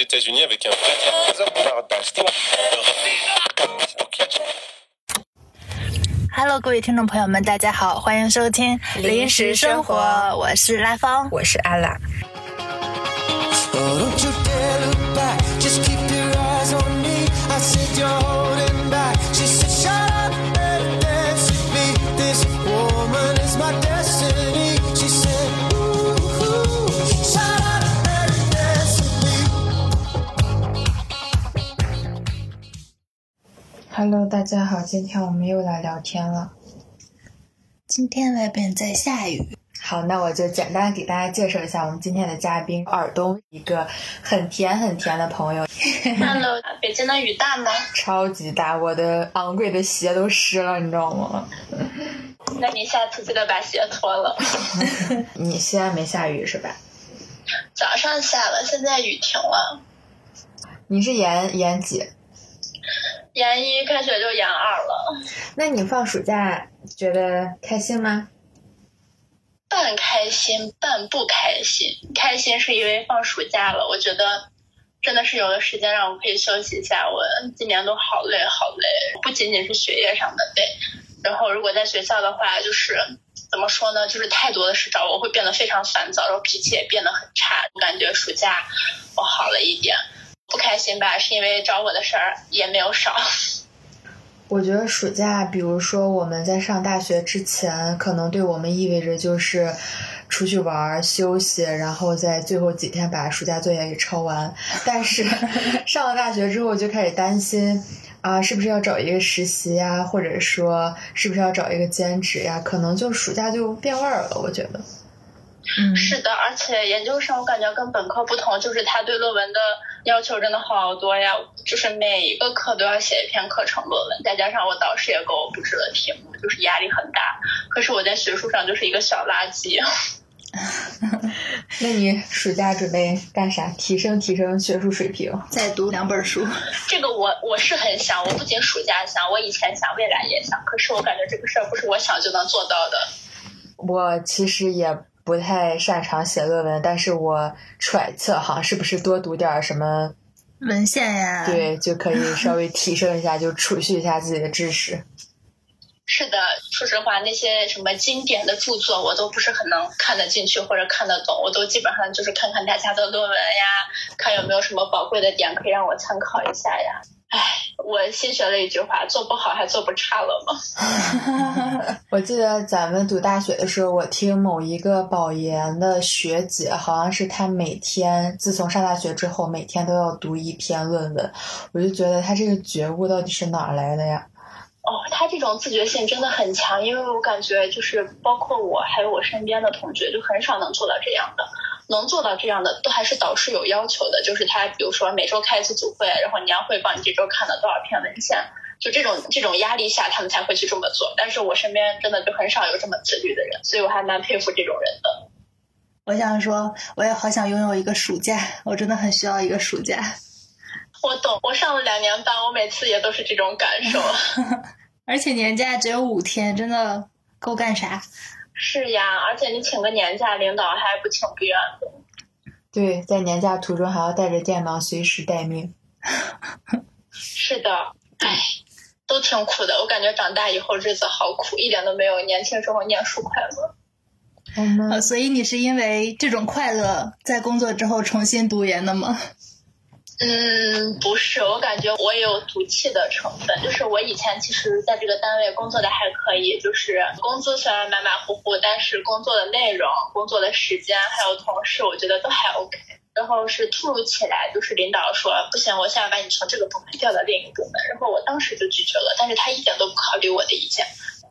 États-Unis avec un Hello，各位听众朋友们，大家好，欢迎收听《临时生活》，我是拉芳，我是阿拉。Hello，大家好，今天我们又来聊天了。今天外边在下雨，好，那我就简单给大家介绍一下我们今天的嘉宾尔东，一个很甜很甜的朋友，Hello，北京的雨大吗？超级大，我的昂贵的鞋都湿了，你知道吗？那你下次记得把鞋脱了。你西安没下雨是吧？早上下了，现在雨停了。你是延延几？研一开学就研二了，那你放暑假觉得开心吗？半开心半不开心。开心是因为放暑假了，我觉得真的是有了时间让我可以休息一下。我今年都好累好累，不仅仅是学业上的累，然后如果在学校的话，就是怎么说呢，就是太多的事找我，会变得非常烦躁，然后脾气也变得很差。我感觉暑假我好了一点。不开心吧，是因为找我的事儿也没有少。我觉得暑假，比如说我们在上大学之前，可能对我们意味着就是出去玩儿、休息，然后在最后几天把暑假作业给抄完。但是 上了大学之后，就开始担心啊，是不是要找一个实习呀，或者说是不是要找一个兼职呀？可能就暑假就变味儿了。我觉得，嗯，是的，而且研究生我感觉跟本科不同，就是他对论文的要求真的好多呀，就是每一个课都要写一篇课程论文，再加上我导师也给我布置了题目，就是压力很大。可是我在学术上就是一个小垃圾。那你暑假准备干啥？提升提升学术水平？再读两本书。这个我我是很想，我不仅暑假想，我以前想，未来也想。可是我感觉这个事儿不是我想就能做到的。我其实也不太擅长写论文，但是我揣测哈，是不是多读点儿什么，文献呀，，对，就可以稍微提升一下，就储蓄一下自己的知识。是的，说实话，那些什么经典的著作，我都不是很能看得进去或者看得懂，我都基本上就是看看大家的论文呀，看有没有什么宝贵的点可以让我参考一下呀。唉，我新学了一句话：做不好还做不差了吗？我记得咱们读大学的时候，我听某一个保研的学姐，好像是她每天自从上大学之后，每天都要读一篇论文，我就觉得她这个觉悟到底是哪儿来的呀？哦，他这种自觉性真的很强，因为我感觉就是包括我，还有我身边的同学，就很少能做到这样的。能做到这样的，都还是导师有要求的，就是他比如说每周开一次组会，然后你要汇报你这周看了多少篇文献，就这种这种压力下，他们才会去这么做。但是我身边真的就很少有这么自律的人，所以我还蛮佩服这种人的。我想说，我也好想拥有一个暑假，我真的很需要一个暑假。我懂，我上了两年班，我每次也都是这种感受。而且年假只有五天，真的够干啥？是呀，而且你请个年假，领导还不情不愿的。对，在年假途中还要带着电脑随时待命。是的，唉，都挺苦的。我感觉长大以后日子好苦，一点都没有年轻时候念书快乐。我们呃，所以你是因为这种快乐，在工作之后重新读研的吗？嗯，不是，我感觉我也有赌气的成分。就是我以前其实在这个单位工作的还可以，就是工资虽然马马虎虎，但是工作的内容、工作的时间还有同事，我觉得都还 OK。然后是突如其来，就是领导说不行，我现在把你从这个部门调到另一个部门，然后我当时就拒绝了，但是他一点都不考虑我的意见。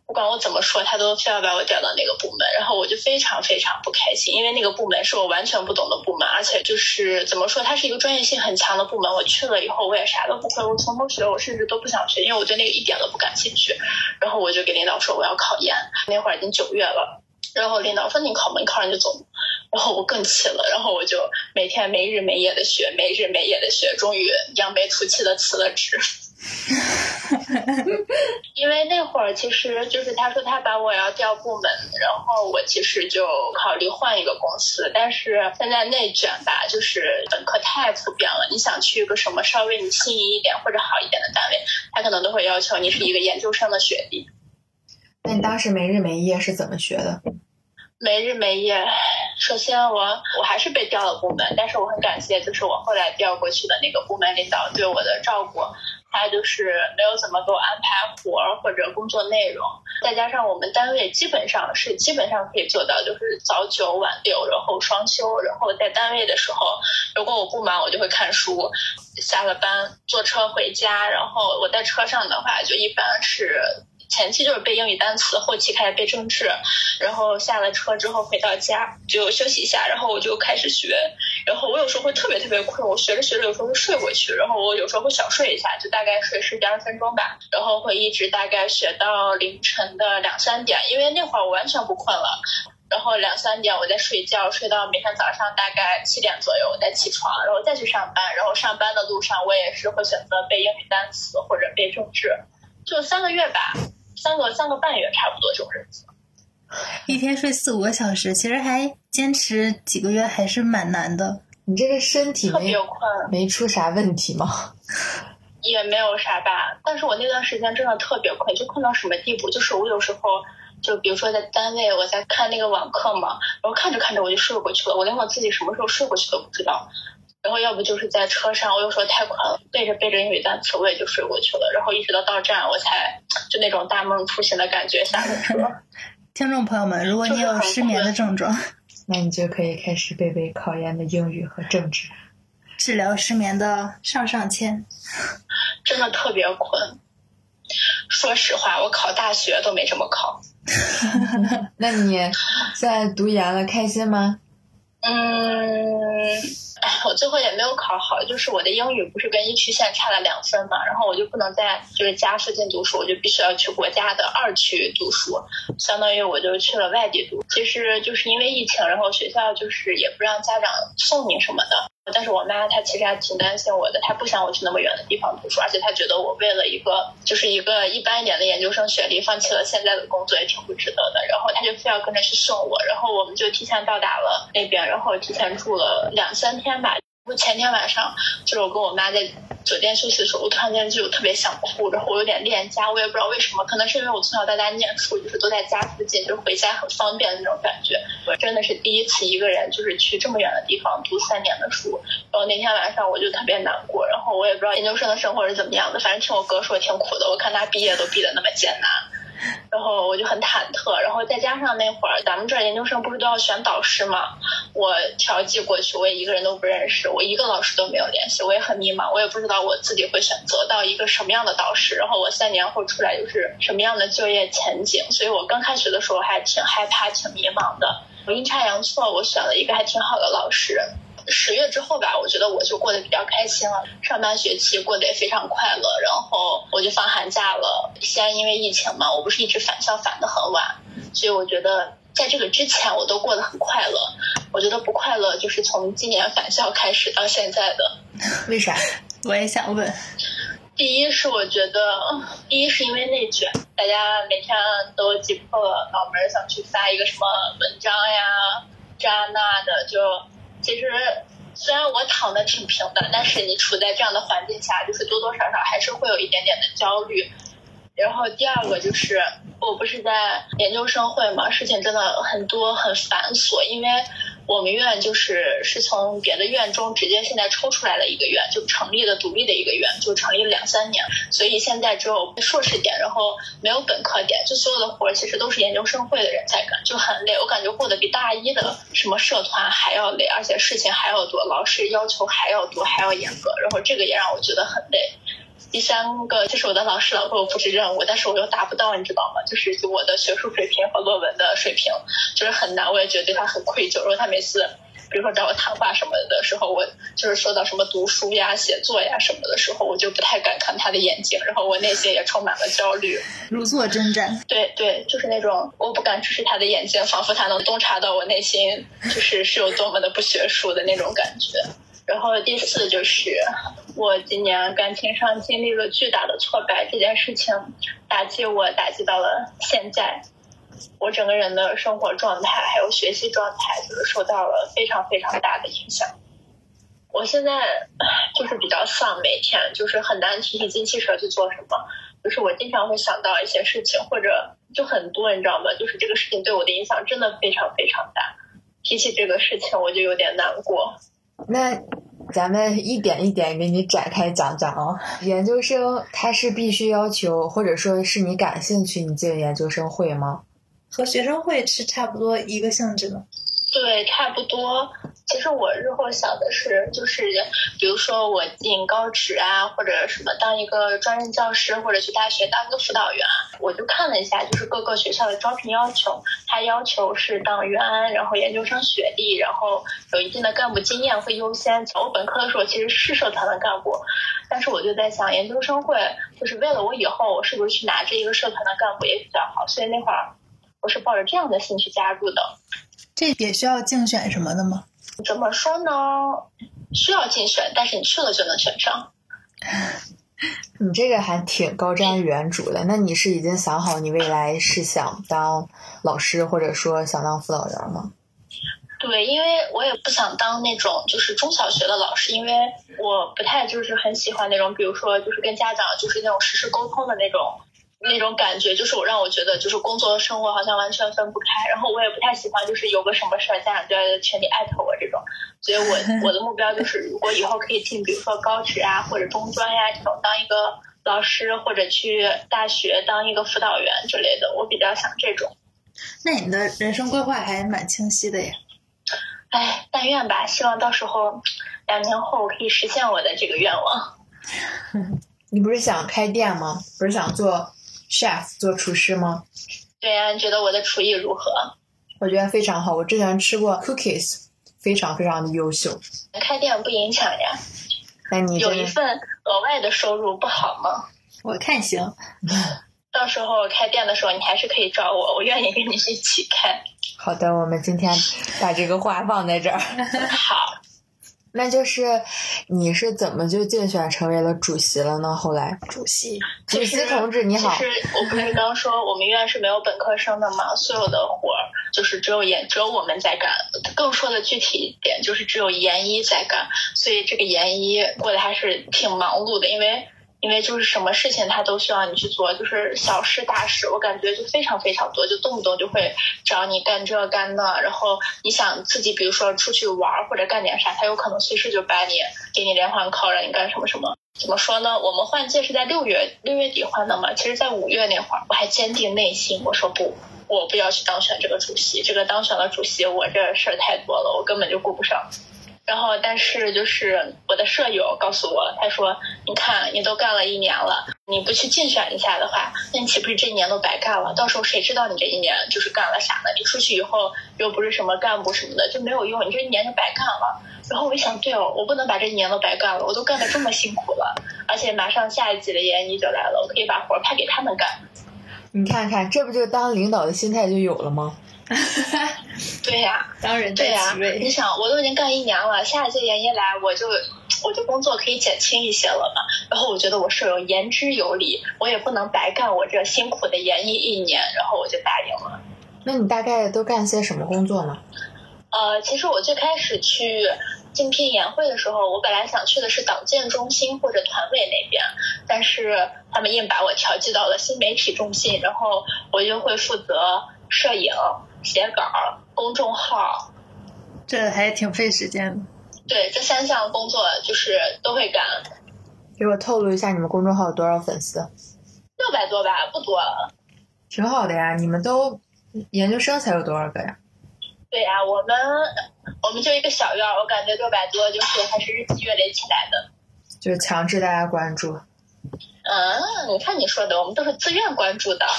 不管我怎么说，他都非要把我调到那个部门，然后我就非常非常不开心，因为那个部门是我完全不懂的部门，而且就是怎么说，它是一个专业性很强的部门。我去了以后，我也啥都不会，我从头学，我甚至都不想学，因为我对那个一点都不感兴趣。然后我就给领导说我要考研，那会儿已经九月了，然后领导说你考吗？你考上就走。然后我更气了，然后我就每天没日没夜的学，没日没夜的学，终于扬眉吐气的辞了职。因为那会儿其实就是他说他把我要调部门，然后我其实就考虑换一个公司，但是现在内卷吧，就是本科太普遍了，你想去一个什么稍微你心仪一点或者好一点的单位，他可能都会要求你是一个研究生的学历。那你当时没日没夜是怎么学的？没日没夜。首先我我还是被调了部门，但是我很感谢，就是我后来调过去的那个部门领导对我的照顾，他就是没有怎么给我安排活儿或者工作内容，再加上我们单位基本上是基本上可以做到，就是早九晚六，然后双休，然后在单位的时候，如果我不忙，我就会看书，下了班坐车回家，然后我在车上的话，就一般是。前期就是背英语单词，后期开始背政治，然后下了车之后回到家就休息一下，然后我就开始学。然后我有时候会特别特别困，我学着学着有时候会睡过去，然后我有时候会小睡一下，就大概睡十几二十分钟吧，然后会一直大概学到凌晨的两三点，因为那会儿我完全不困了。然后两三点我再睡觉，睡到每天早上大概七点左右我再起床，然后再去上班。然后上班的路上我也是会选择背英语单词或者背政治，就三个月吧。三个三个半月差不多这种日子，一天睡四五个小时，其实还坚持几个月还是蛮难的。你这个身体没特别困，没出啥问题吗？也没有啥吧。但是我那段时间真的特别困，就困到什么地步？就是我有时候就比如说在单位我在看那个网课嘛，然后看着看着我就睡过去了，我连我自己什么时候睡过去都不知道。然后要不就是在车上，我有时候太困了，背着背着英语单词，我也就睡过去了。然后一直到到站，我才就那种大梦初醒的感觉下了车。听众朋友们，如果你有失眠的症状，那你就可以开始背背考研的英语和政治。治疗失眠的上上签。真的特别困。说实话，我考大学都没这么考。那你现在读研了，开心吗？嗯，哎，我最后也没有考好，就是我的英语不是跟一区线差了两分嘛，然后我就不能在就是家附近读书，我就必须要去国家的二区读书，相当于我就去了外地读。其实就是因为疫情，然后学校就是也不让家长送你什么的。但是我妈她其实还挺担心我的，她不想我去那么远的地方读书，而且她觉得我为了一个就是一个一般一点的研究生学历，放弃了现在的工作也挺不值得的。然后她就非要跟着去送我，然后我们就提前到达了那边，然后提前住了两三天吧。我前天晚上就是我跟我妈在酒店休息的时候，我突然间就特别想哭，然后我有点恋家，我也不知道为什么，可能是因为我从小到大念书就是都在家附近，就回家很方便的那种感觉。我真的是第一次一个人就是去这么远的地方读三年的书，然后那天晚上我就特别难过，然后我也不知道研究生的生活是怎么样的，反正听我哥说挺苦的，我看他毕业都毕得那么艰难。然后我就很忐忑，然后再加上那会儿咱们这儿研究生不是都要选导师嘛，我调剂过去，我也一个人都不认识，我一个老师都没有联系，我也很迷茫，我也不知道我自己会选择到一个什么样的导师，然后我三年后出来又是什么样的就业前景，所以我刚开学的时候还挺害怕、挺迷茫的。我阴差阳错，我选了一个还挺好的老师。十月之后吧，我觉得我就过得比较开心了，上半学期过得也非常快乐，然后我就放寒假了。西安因为疫情嘛，我不是一直返校返的很晚，所以我觉得在这个之前我都过得很快乐。我觉得不快乐就是从今年返校开始到现在的。为啥？我也想问，第一是我觉得，第一是因为内卷，大家每天都挤破脑门想去发一个什么文章呀、这那的，就。其实虽然我躺的挺平的，但是你处在这样的环境下，就是多多少少还是会有一点点的焦虑。然后第二个就是我不是在研究生会嘛，事情真的很多很繁琐，因为。我们院就是是从别的院中直接现在抽出来了一个院，就成立了独立的一个院，就成立了两三年，所以现在只有硕士点，然后没有本科点，就所有的活儿其实都是研究生会的人在干，就很累。我感觉过得比大一的什么社团还要累，而且事情还要多，老师要求还要多，还要严格，然后这个也让我觉得很累。第三个就是我的老师老给我布置任务，但是我又达不到，你知道吗？就是我的学术水平和论文的水平就是很难，我也觉得对他很愧疚。然后他每次，比如说找我谈话什么的时候，我就是说到什么读书呀、写作呀什么的时候，我就不太敢看他的眼睛，然后我内心也充满了焦虑。如坐针毡。对对，就是那种我不敢直视他的眼睛，仿佛他能洞察到我内心就是是有多么的不学术的那种感觉。然后第四就是我今年感情上经历了巨大的挫败，这件事情打击我打击到了现在，我整个人的生活状态还有学习状态就是受到了非常非常大的影响。我现在就是比较丧，每天就是很难提起精气神去做什么，就是我经常会想到一些事情，或者就很多你知道吗？就是这个事情对我的影响真的非常非常大。提起这个事情，我就有点难过。那咱们一点一点给你展开讲讲哦。研究生他是必须要求，或者说是你感兴趣，你进研究生会吗？和学生会是差不多一个性质的。对，差不多。其实我日后想的是，就是比如说我进高职啊，或者什么当一个专任教师，或者去大学当一个辅导员，我就看了一下，就是各个学校的招聘要求，它要求是党员，然后研究生学历，然后有一定的干部经验会优先。我本科的时候其实是社团的干部，但是我就在想，研究生会就是为了我以后我是不是去拿这一个社团的干部也比较好，所以那会儿我是抱着这样的心去加入的。这也需要竞选什么的吗？怎么说呢？需要竞选，但是你去了就能选上。你这个还挺高瞻远瞩的。那你是已经想好你未来是想当老师，或者说想当辅导员吗？对，因为我也不想当那种就是中小学的老师，因为我不太就是很喜欢那种，比如说就是跟家长就是那种实时沟通的那种那种感觉，就是我让我觉得就是工作和生活好像完全分不开。然后我也不太喜欢就是有个什么事儿家长就要群里艾特我这种，所以我 我的目标就是如果以后可以进比如说高职啊或者中专呀、这种当一个老师，或者去大学当一个辅导员之类的，我比较想这种。那你的人生规划还蛮清晰的呀。哎，但愿吧，希望到时候两年后可以实现我的这个愿望。你不是想开店吗？不是想做 chef 做厨师吗？对呀、你觉得我的厨艺如何？我觉得非常好。我之前吃过 cookies，非常非常的优秀。开店不影响呀，那你有一份额外的收入不好吗？我看行，到时候开店的时候，你还是可以找我，我愿意跟你一起开。好的，我们今天把这个话放在这儿。好，那就是你是怎么就竞选成为了主席了呢？后来，主席。主席同志你好其，实我不是刚说我们院是没有本科生的嘛，所有的活儿就是只有研只有我们在干。更说的具体一点，就是只有研一在干，所以这个研一过得还是挺忙碌的，因为。因为就是什么事情他都需要你去做，就是小事大事，我感觉就非常非常多，就动不动就会找你干这干那，然后你想自己比如说出去玩或者干点啥，他有可能随时就把你给你连环 call 让你干什么什么。怎么说呢？我们换届是在六月六月底换的嘛，其实，在五月那会儿，我还坚定内心，我说不，我不要去当选这个主席，这个当选了主席，我这事儿太多了，我根本就顾不上。然后，但是就是我的舍友告诉我，他说：“你看，你都干了一年了，你不去竞选一下的话，那你岂不是这一年都白干了？到时候谁知道你这一年就是干了啥呢？你出去以后又不是什么干部什么的，就没有用，你这一年就白干了。”然后我一想，对哦，我不能把这一年都白干了，我都干得这么辛苦了，而且马上下一季的研一就来了，我可以把活儿派给他们干。你看看，这不就当领导的心态就有了吗？对呀、当然对呀。你想，我都已经干一年了，下一届研一来，我就 我就工作可以减轻一些了嘛。然后我觉得我舍友言之有理，我也不能白干我这辛苦的研一一年，然后我就答应了。那你大概都干些什么工作呢？呃，其实我最开始去竞聘研会的时候，我本来想去的是党建中心或者团委那边，但是他们硬把我调剂到了新媒体中心，然后我就会负责摄影、写稿、公众号，这还挺费时间的。对这三项工作就是都会干。给我透露一下你们公众号有多少粉丝？六百多吧，不多。挺好的呀，你们都研究生才有多少个呀？对呀、我们我们就一个小院儿，我感觉六百多就是还是日积月累起来的。就是强制大家关注。嗯，你看你说的，我们都是自愿关注的。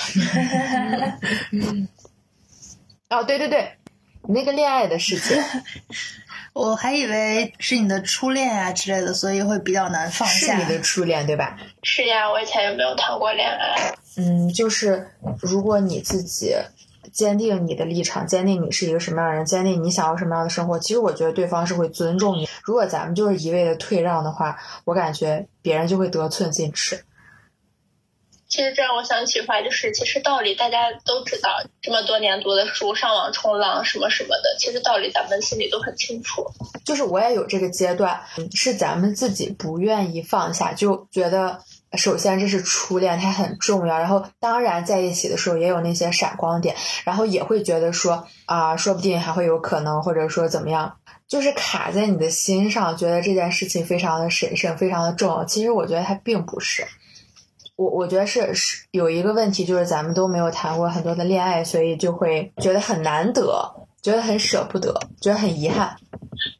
哦，对对对，你那个恋爱的事情 我还以为是你的初恋啊之类的，所以会比较难放下。是你的初恋对吧？是呀，我以前也没有谈过恋爱。嗯，就是如果你自己坚定你的立场，坚定你是一个什么样的人，坚定你想要什么样的生活。其实我觉得对方是会尊重你。如果咱们就是一味的退让的话，我感觉别人就会得寸进尺。其实这让我想起话，就是其实道理大家都知道，这么多年读的书，上网冲浪什么什么的，其实道理咱们心里都很清楚。就是我也有这个阶段，是咱们自己不愿意放下，就觉得首先这是初恋，它很重要。然后当然在一起的时候也有那些闪光点，然后也会觉得说啊，说不定还会有可能，或者说怎么样，就是卡在你的心上，觉得这件事情非常的神圣，非常的重要。其实我觉得它并不是。我我觉得是是有一个问题，就是咱们都没有谈过很多的恋爱，所以就会觉得很难得，觉得很舍不得，觉得很遗憾。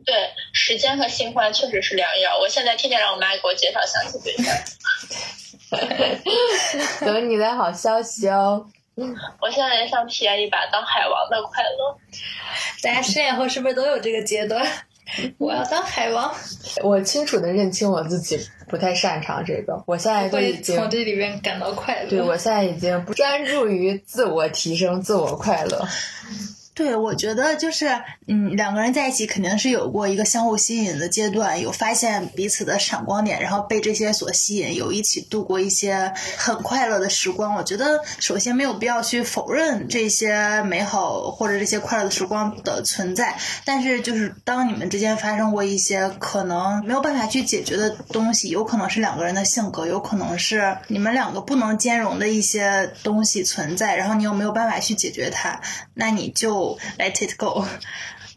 对，时间和新欢确实是良药。我现在天天让我妈给我介绍相亲对象。等你的好消息哦。我现在也想体验一把当海王的快乐。大家失恋后是不是都有这个阶段？我要当海王，我清楚的认清我自己不太擅长这个，我现在都已会经从这里面感到快乐。对我现在已经不专注于自我提升、自我快乐。对，我觉得就是，嗯，两个人在一起肯定是有过一个相互吸引的阶段，有发现彼此的闪光点，然后被这些所吸引，有一起度过一些很快乐的时光。我觉得首先没有必要去否认这些美好或者这些快乐的时光的存在，但是就是当你们之间发生过一些可能没有办法去解决的东西，有可能是两个人的性格，有可能是你们两个不能兼容的一些东西存在，然后你又没有办法去解决它，那你就 let it go。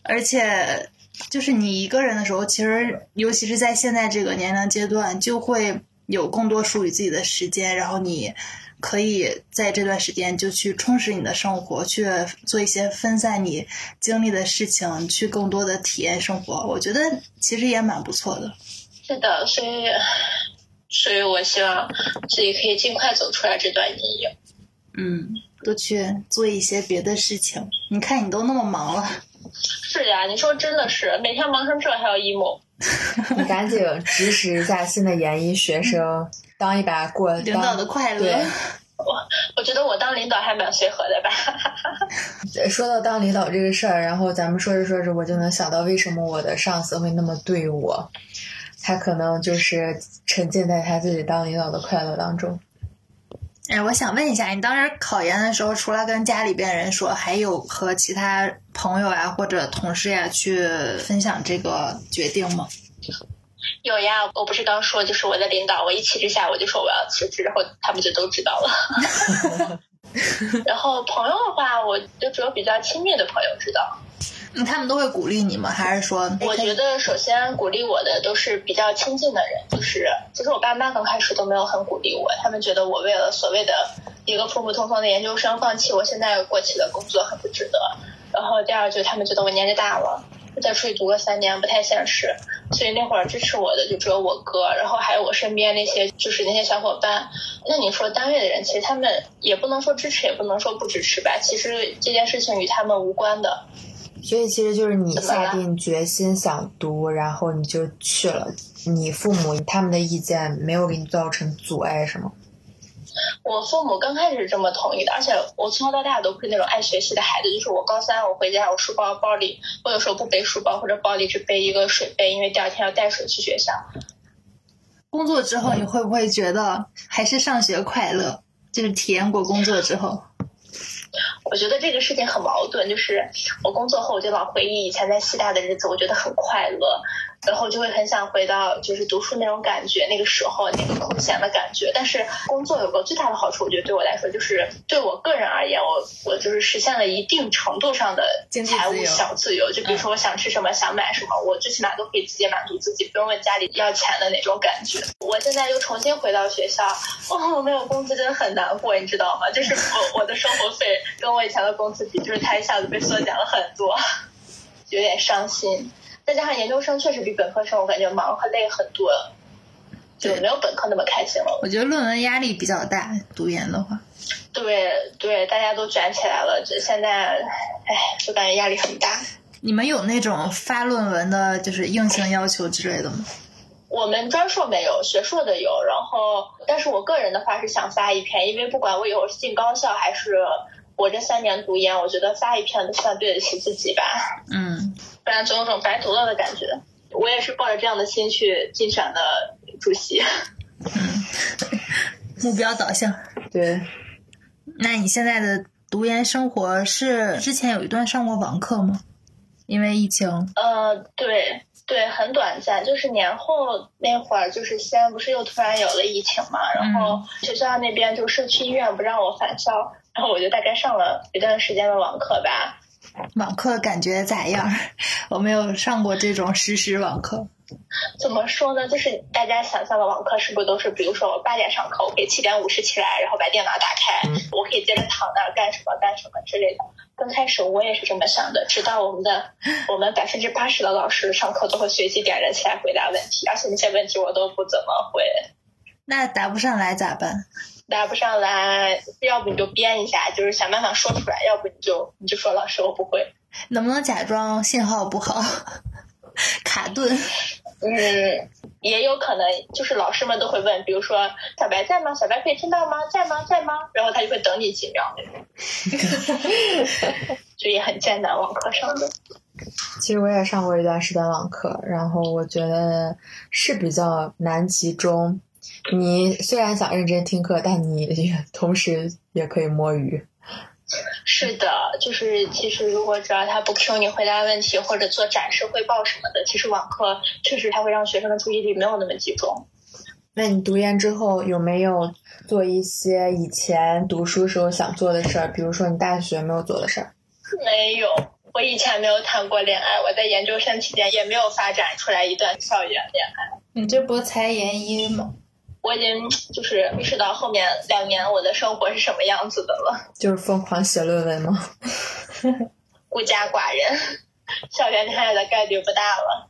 而且，就是你一个人的时候，其实尤其是在现在这个年龄阶段，就会有更多属于自己的时间，然后你可以在这段时间就去充实你的生活，去做一些分散你精力的事情，去更多的体验生活。我觉得其实也蛮不错的。是的，所以，所以我希望自己可以尽快走出来这段阴影。嗯，多去做一些别的事情。你看，你都那么忙了。是呀，你说真的是每天忙成这还要 emo。你赶紧指使一下新的研一学生，当一把过领导的快乐我，我觉得我当领导还蛮随和的吧。说到当领导这个事儿，然后咱们说着说着，我就能想到为什么我的上司会那么对我。他可能就是沉浸在他自己当领导的快乐当中。哎，我想问一下，你当时考研的时候，除了跟家里边人说，还有和其他朋友呀或者同事呀去分享这个决定吗？有呀，我不是刚说，就是我的领导，我一气之下我就说我要辞职，然后他们就都知道了。然后朋友的话，我就只有比较亲密的朋友知道。嗯他们都会鼓励你吗？还是说，我觉得首先鼓励我的都是比较亲近的人，就是其实我爸妈刚开始都没有很鼓励我，他们觉得我为了所谓的一个普普通通的研究生放弃我现在过起的工作很不值得。然后第二就是他们觉得我年纪大了，再出去读个三年不太现实，所以那会儿支持我的就只有我哥，然后还有我身边那些就是那些小伙伴。那你说单位的人，其实他们也不能说支持，也不能说不支持吧，其实这件事情与他们无关的。所以其实就是你下定决心想读，然后你就去了。你父母他们的意见没有给你造成阻碍，是吗？我父母刚开始是这么同意的，而且我从小到大都不是那种爱学习的孩子。就是我高三我回家，我书包包里，我有时候不背书包或者包里只背一个水杯，因为第二天要带水去学校。工作之后，你会不会觉得还是上学快乐？就是体验过工作之后，我觉得这个事情很矛盾，就是我工作后我就老回忆以前在西大的日子，我觉得很快乐，然后就会很想回到就是读书那种感觉，那个时候那个空闲的感觉。但是工作有个最大的好处，我觉得对我来说就是对我个人而言，我我就是实现了一定程度上的财务小自由。就比如说我想吃什么，想买什么，我最起码都可以自己满足自己，不用问家里要钱的那种感觉。我现在又重新回到学校，哦，我没有工资真的很难过，你知道吗？就是我我的生活费跟我以前的工资比，就是它一下子被缩减了很多，有点伤心。再加上研究生确实比本科生我感觉忙和累很多，就没有本科那么开心了。我觉得论文压力比较大，读研的话。对对，大家都卷起来了，这现在，哎，就感觉压力很大。你们有那种发论文的，就是硬性要求之类的吗？我们专硕没有，学硕的有。然后，但是我个人的话是想发一篇，因为不管我以后是进高校还是我这三年读研，我觉得发一篇都算对得起自己吧，嗯，不然总有种白读了的感觉。我也是抱着这样的心去竞选的主席。目标导向。对，那你现在的读研生活是之前有一段上过网课吗？因为疫情，呃，对对，很短暂，就是年后那会儿，就是西安不是又突然有了疫情嘛，然后学校那边就社区医院不让我返校，然后我就大概上了一段时间的网课吧。网课感觉咋样？我没有上过这种实时网课。怎么说呢？就是大家想象的网课是不是都是，比如说我八点上课，我可以七点五十起来，然后把电脑打开，我可以接着躺那儿干什么干什么之类的。刚开始我也是这么想的，直到我们的我们百分之八十的老师上课都会随机点人起来回答问题，而且那些问题我都不怎么会。那答不上来咋办？答不上来，要不你就编一下，就是想办法说出来；要不你就你就说老师我不会。能不能假装信号不好，卡顿？嗯，也有可能就是老师们都会问，比如说小白在吗？小白可以听到吗？在吗？在吗？然后他就会等你几秒，就也很艰难。网课上的，其实我也上过一段时间网课，然后我觉得是比较难集中。你虽然想认真听课，但你也同时也可以摸鱼。是的，就是其实如果只要他不 Q 你回答问题或者做展示汇报什么的，其实网课确实它会让学生的注意力没有那么集中。那你读研之后有没有做一些以前读书时候想做的事儿？比如说你大学没有做的事儿？没有，我以前没有谈过恋爱，我在研究生期间也没有发展出来一段校园恋爱。你这不才研一吗？我已经就是意识到后面两年我的生活是什么样子的了，就是疯狂写论文吗？孤家寡人，校园恋爱的概率不大了。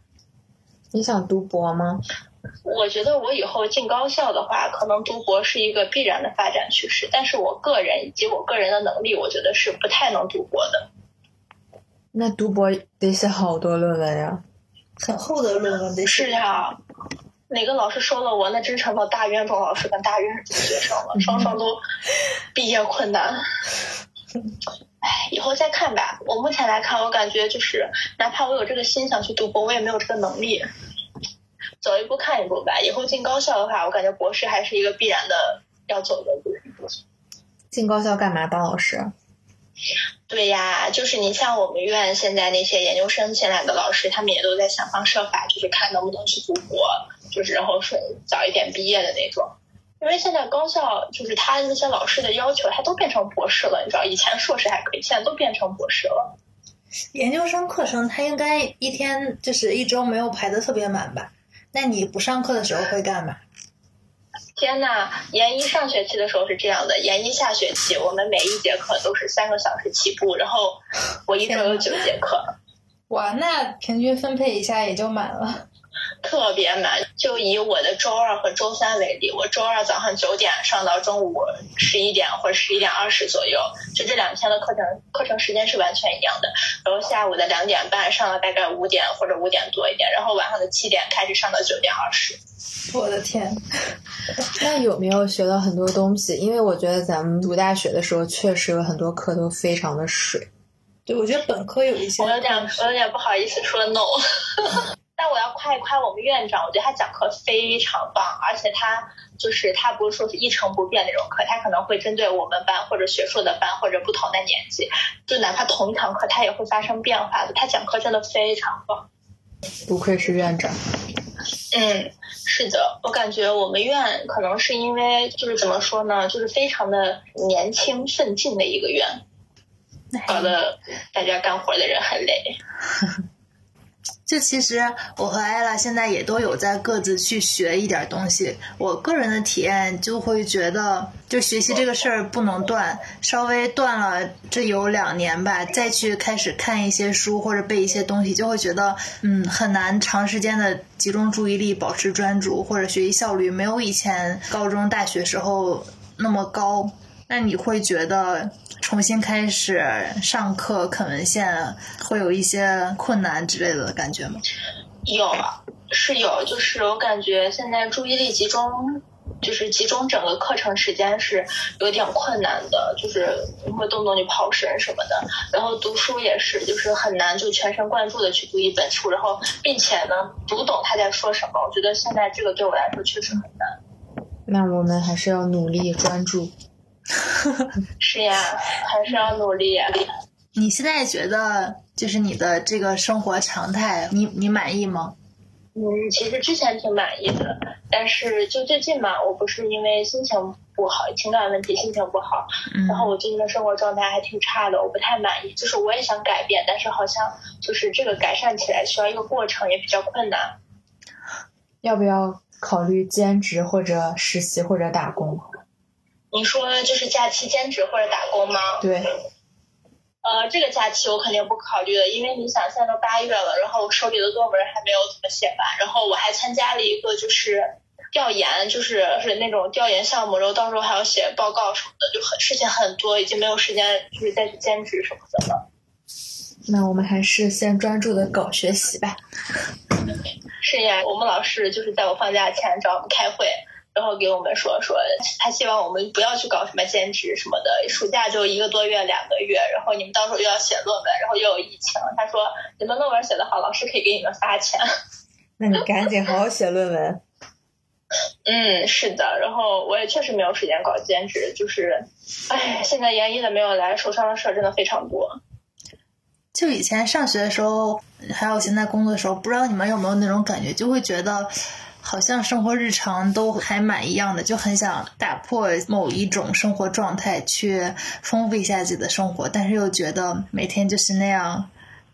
你想读博吗？我觉得我以后进高校的话，可能读博是一个必然的发展趋势，但是我个人以及我个人的能力，我觉得是不太能读博的。那读博得写好多论文呀。很厚的论文得是呀，哪个老师收了我，那真成了大冤种老师跟大冤种学生了，双双都毕业困难。唉，以后再看吧。我目前来看，我感觉就是，哪怕我有这个心想去读博，我也没有这个能力。走一步看一步吧。以后进高校的话，我感觉博士还是一个必然的要走的路。进高校干嘛？当老师？对呀，就是你像我们院现在那些研究生进来的老师，他们也都在想方设法，就是看能不能去读博，就是然后是早一点毕业的那种。因为现在高校就是他那些老师的要求，他都变成博士了，你知道，以前硕士还可以，现在都变成博士了。研究生课程，他应该一天就是一周没有排的特别满吧？那你不上课的时候会干嘛？天呐，研一上学期的时候是这样的，研一下学期我们每一节课都是三个小时起步，然后我一周有九节课，哇，那平均分配一下也就满了。特别满。就以我的周二和周三为例，我周二早上九点上到中午十一点或者十一点二十左右，就这两天的课程课程时间是完全一样的。然后下午的两点半上到大概五点或者五点多一点，然后晚上的七点开始上到九点二十。我的天，那有没有学到很多东西？因为我觉得咱们读大学的时候，确实有很多课都非常的水。对，我觉得本科有一些我有点我有点不好意思说 no，但我要夸一夸我们院长，我觉得他讲课非常棒，而且他就是他不是说是一成不变那种课，他可能会针对我们班或者学硕的班或者不同的年级，就哪怕同一堂课，他也会发生变化的。他讲课真的非常棒。不愧是院长。嗯，是的，我感觉我们院可能是因为就是怎么说呢，就是非常的年轻奋进的一个院，搞得大家干活的人很累。就其实我和艾拉现在也都有在各自去学一点东西。我个人的体验就会觉得，就学习这个事儿不能断，稍微断了这有两年吧，再去开始看一些书或者背一些东西，就会觉得嗯很难长时间的集中注意力，保持专注，或者学习效率没有以前高中、大学时候那么高。那你会觉得重新开始上课啃文献会有一些困难之类的感觉吗？有啊，是有，就是我感觉现在注意力集中就是集中整个课程时间是有点困难的，就是你会动不动就跑神什么的。然后读书也是，就是很难就全神贯注的去读一本书，然后并且呢读懂他在说什么。我觉得现在这个对我来说确实很难。那我们还是要努力专注。是呀，还是要努力呀。你现在觉得就是你的这个生活常态，你你满意吗？嗯，其实之前挺满意的，但是就最近嘛，我不是因为心情不好，情感问题心情不好，嗯然后我最近的生活状态还挺差的，我不太满意。就是我也想改变，但是好像就是这个改善起来需要一个过程，也比较困难。要不要考虑兼职或者实习或者打工？你说就是假期兼职或者打工吗？对，呃，这个假期我肯定不考虑的，因为你想现在都八月了，然后我手里的论文还没有怎么写完，然后我还参加了一个就是调研，就是是那种调研项目，然后到时候还要写报告什么的，就很事情很多，已经没有时间就是再去兼职什么的了。那我们还是先专注的搞学习吧。是呀，我们老师就是在我放假前找我们开会，然后给我们说说，他希望我们不要去搞什么兼职什么的，暑假就一个多月、两个月，然后你们到时候又要写论文，然后又有疫情，他说你们论文写得好，老师可以给你们发钱。那你赶紧好好写论文。嗯，是的，然后我也确实没有时间搞兼职，就是，哎，现在研一的没有来，手上的事儿真的非常多。就以前上学的时候，还有现在工作的时候，不知道你们有没有那种感觉，就会觉得好像生活日常都还蛮一样的，就很想打破某一种生活状态，去丰富一下自己的生活，但是又觉得每天就是那样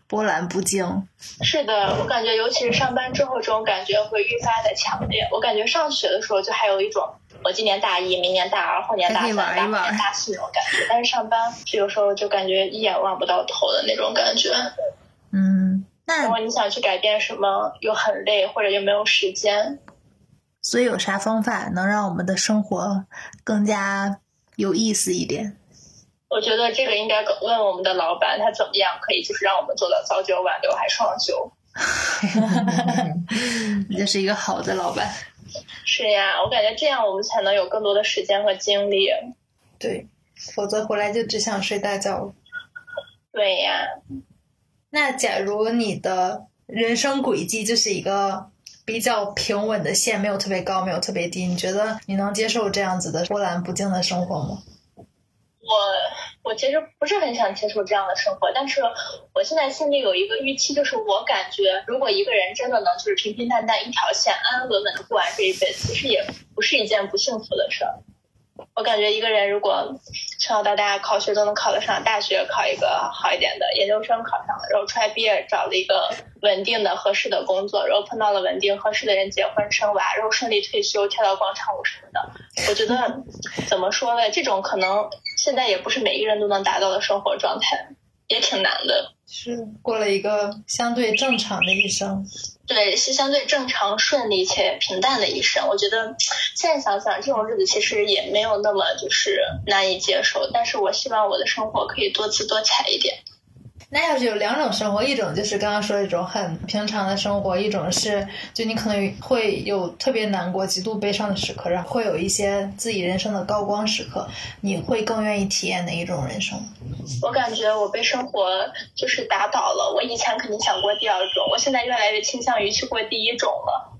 波澜不惊。是的，我感觉尤其是上班之后，这种感觉会愈发的强烈。我感觉上学的时候就还有一种，我今年大一，明年大二，后年大三、大年大四那种感觉。但是上班是有时候就感觉一眼望不到头的那种感觉。嗯，如果你想去改变什么，又很累，或者又没有时间，所以有啥方法能让我们的生活更加有意思一点？我觉得这个应该问我们的老板，他怎么样可以就是让我们做到早九晚六还双休。你就是一个好的老板。是呀，我感觉这样我们才能有更多的时间和精力。对，否则回来就只想睡大觉了。对呀，那假如你的人生轨迹就是一个比较平稳的线，没有特别高，没有特别低，你觉得你能接受这样子的波澜不惊的生活吗？我我其实不是很想接受这样的生活，但是我现在心里有一个预期，就是我感觉如果一个人真的能就是平平淡淡一条线，安安稳稳的过完这一辈子，其实也不是一件不幸福的事儿。我感觉一个人如果从小到大考学都能考得上，大学考一个好一点的，研究生考上了，然后出来毕业找了一个稳定的、合适的工作，然后碰到了稳定合适的人结婚生娃，然后顺利退休，跳到广场舞什么的。我觉得 怎么说呢？这种可能现在也不是每一个人都能达到的生活状态，也挺难的。是过了一个相对正常的一生。对，是相对正常、顺利且平淡的一生。我觉得现在想想，这种日子其实也没有那么就是难以接受。但是我希望我的生活可以多姿多彩一点。那要是有两种生活，一种就是刚刚说的这种很平常的生活，一种是就你可能会有特别难过、极度悲伤的时刻，然后会有一些自己人生的高光时刻，你会更愿意体验哪一种人生？我感觉我被生活就是打倒了。我以前肯定想过第二种，我现在越来越倾向于去过第一种了。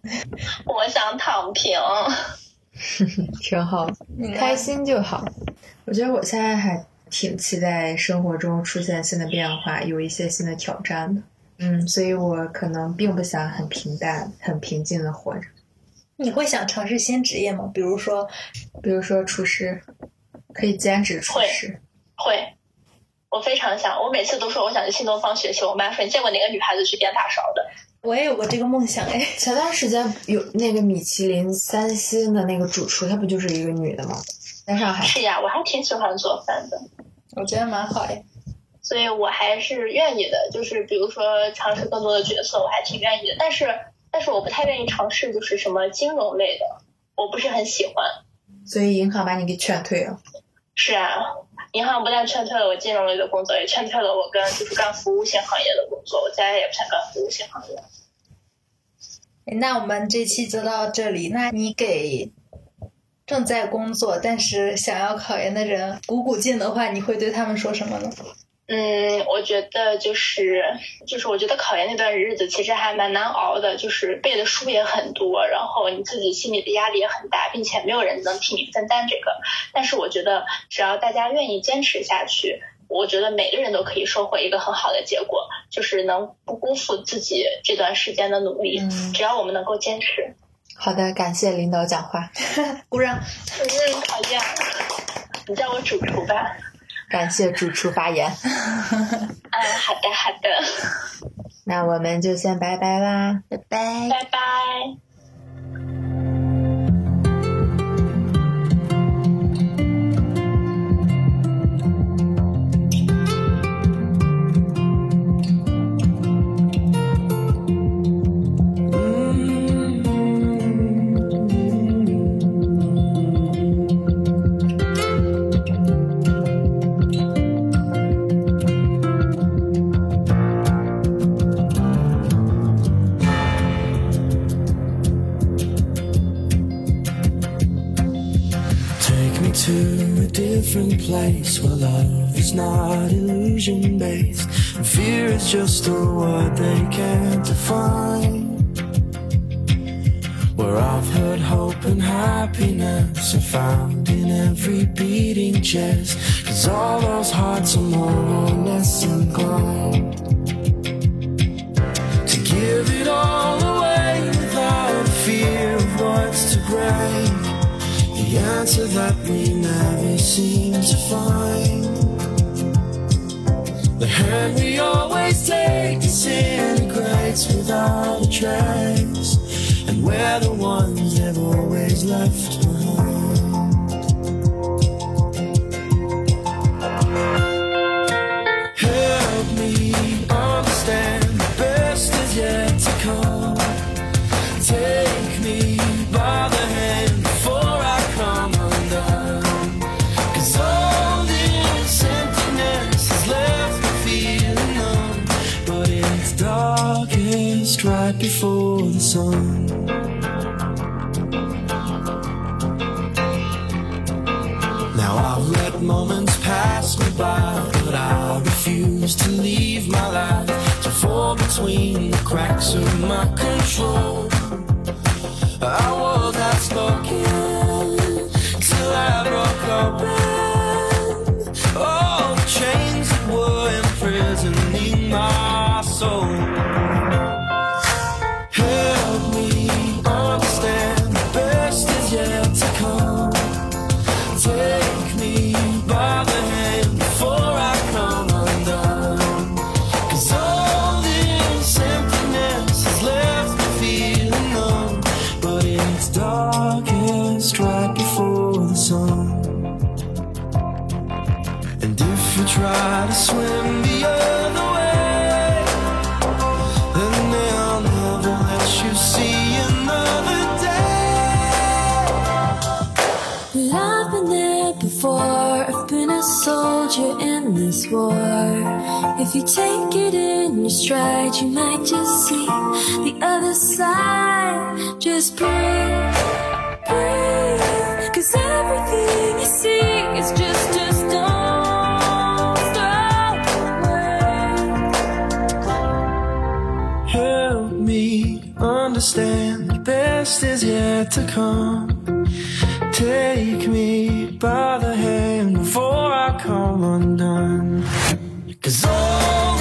我想躺平。挺好，你开心就好。我觉得我现在还挺期待生活中出现新的变化，有一些新的挑战的。嗯，所以我可能并不想很平淡、很平静的活着。你会想尝试新职业吗？比如说，比如说厨师，可以兼职厨师。会，我非常想。我每次都说我想去新东方学习，我妈说你见过哪个女孩子去颠大勺的？我也有过这个梦想哎。前段时间有那个米其林三星的那个主厨，她不就是一个女的吗？在上海。是呀，我还挺喜欢做饭的。我觉得蛮好哎。所以我还是愿意的，就是比如说尝试更多的角色，我还挺愿意的。但是，但是我不太愿意尝试就是什么金融类的，我不是很喜欢。所以银行把你给劝退了。是啊，银行不但劝退了我金融类的工作，也劝退了我跟就是干服务性行业的工作。我将来也不想干服务性行业。那我们这期就到这里。那你给正在工作但是想要考研的人鼓鼓劲的话，你会对他们说什么呢？嗯，我觉得就是就是，我觉得考研那段日子其实还蛮难熬的，就是背的书也很多，然后你自己心里的压力也很大，并且没有人能替你分担这个。但是我觉得，只要大家愿意坚持下去，我觉得每个人都可以收获一个很好的结果，就是能不辜负自己这段时间的努力。嗯只要我们能够坚持。好的，感谢领导讲话，鼓掌。嗯，讨厌，你叫我主厨吧。感谢主厨发言。嗯，好的，好的，那我们就先拜拜啦。拜拜。拜拜。Place where love is not illusion based. Fear is just a word they can't define. Where I've heard hope and happiness are found in every beating chest. Cause all those hearts are more or less inclined to find. The hand we always take disintegrates without a trace. And we're the ones they've always left Now I've let moments pass me by, but I refuse to leave my life. To fall between the cracks of my control. I was outspoken till I broke open If you take it in your stride, you might just see the other side. Just breathe, breathe. Cause everything you see is just a stone's away. Help me understand the best is yet to come. Take me by the hand before I come undone. Cause all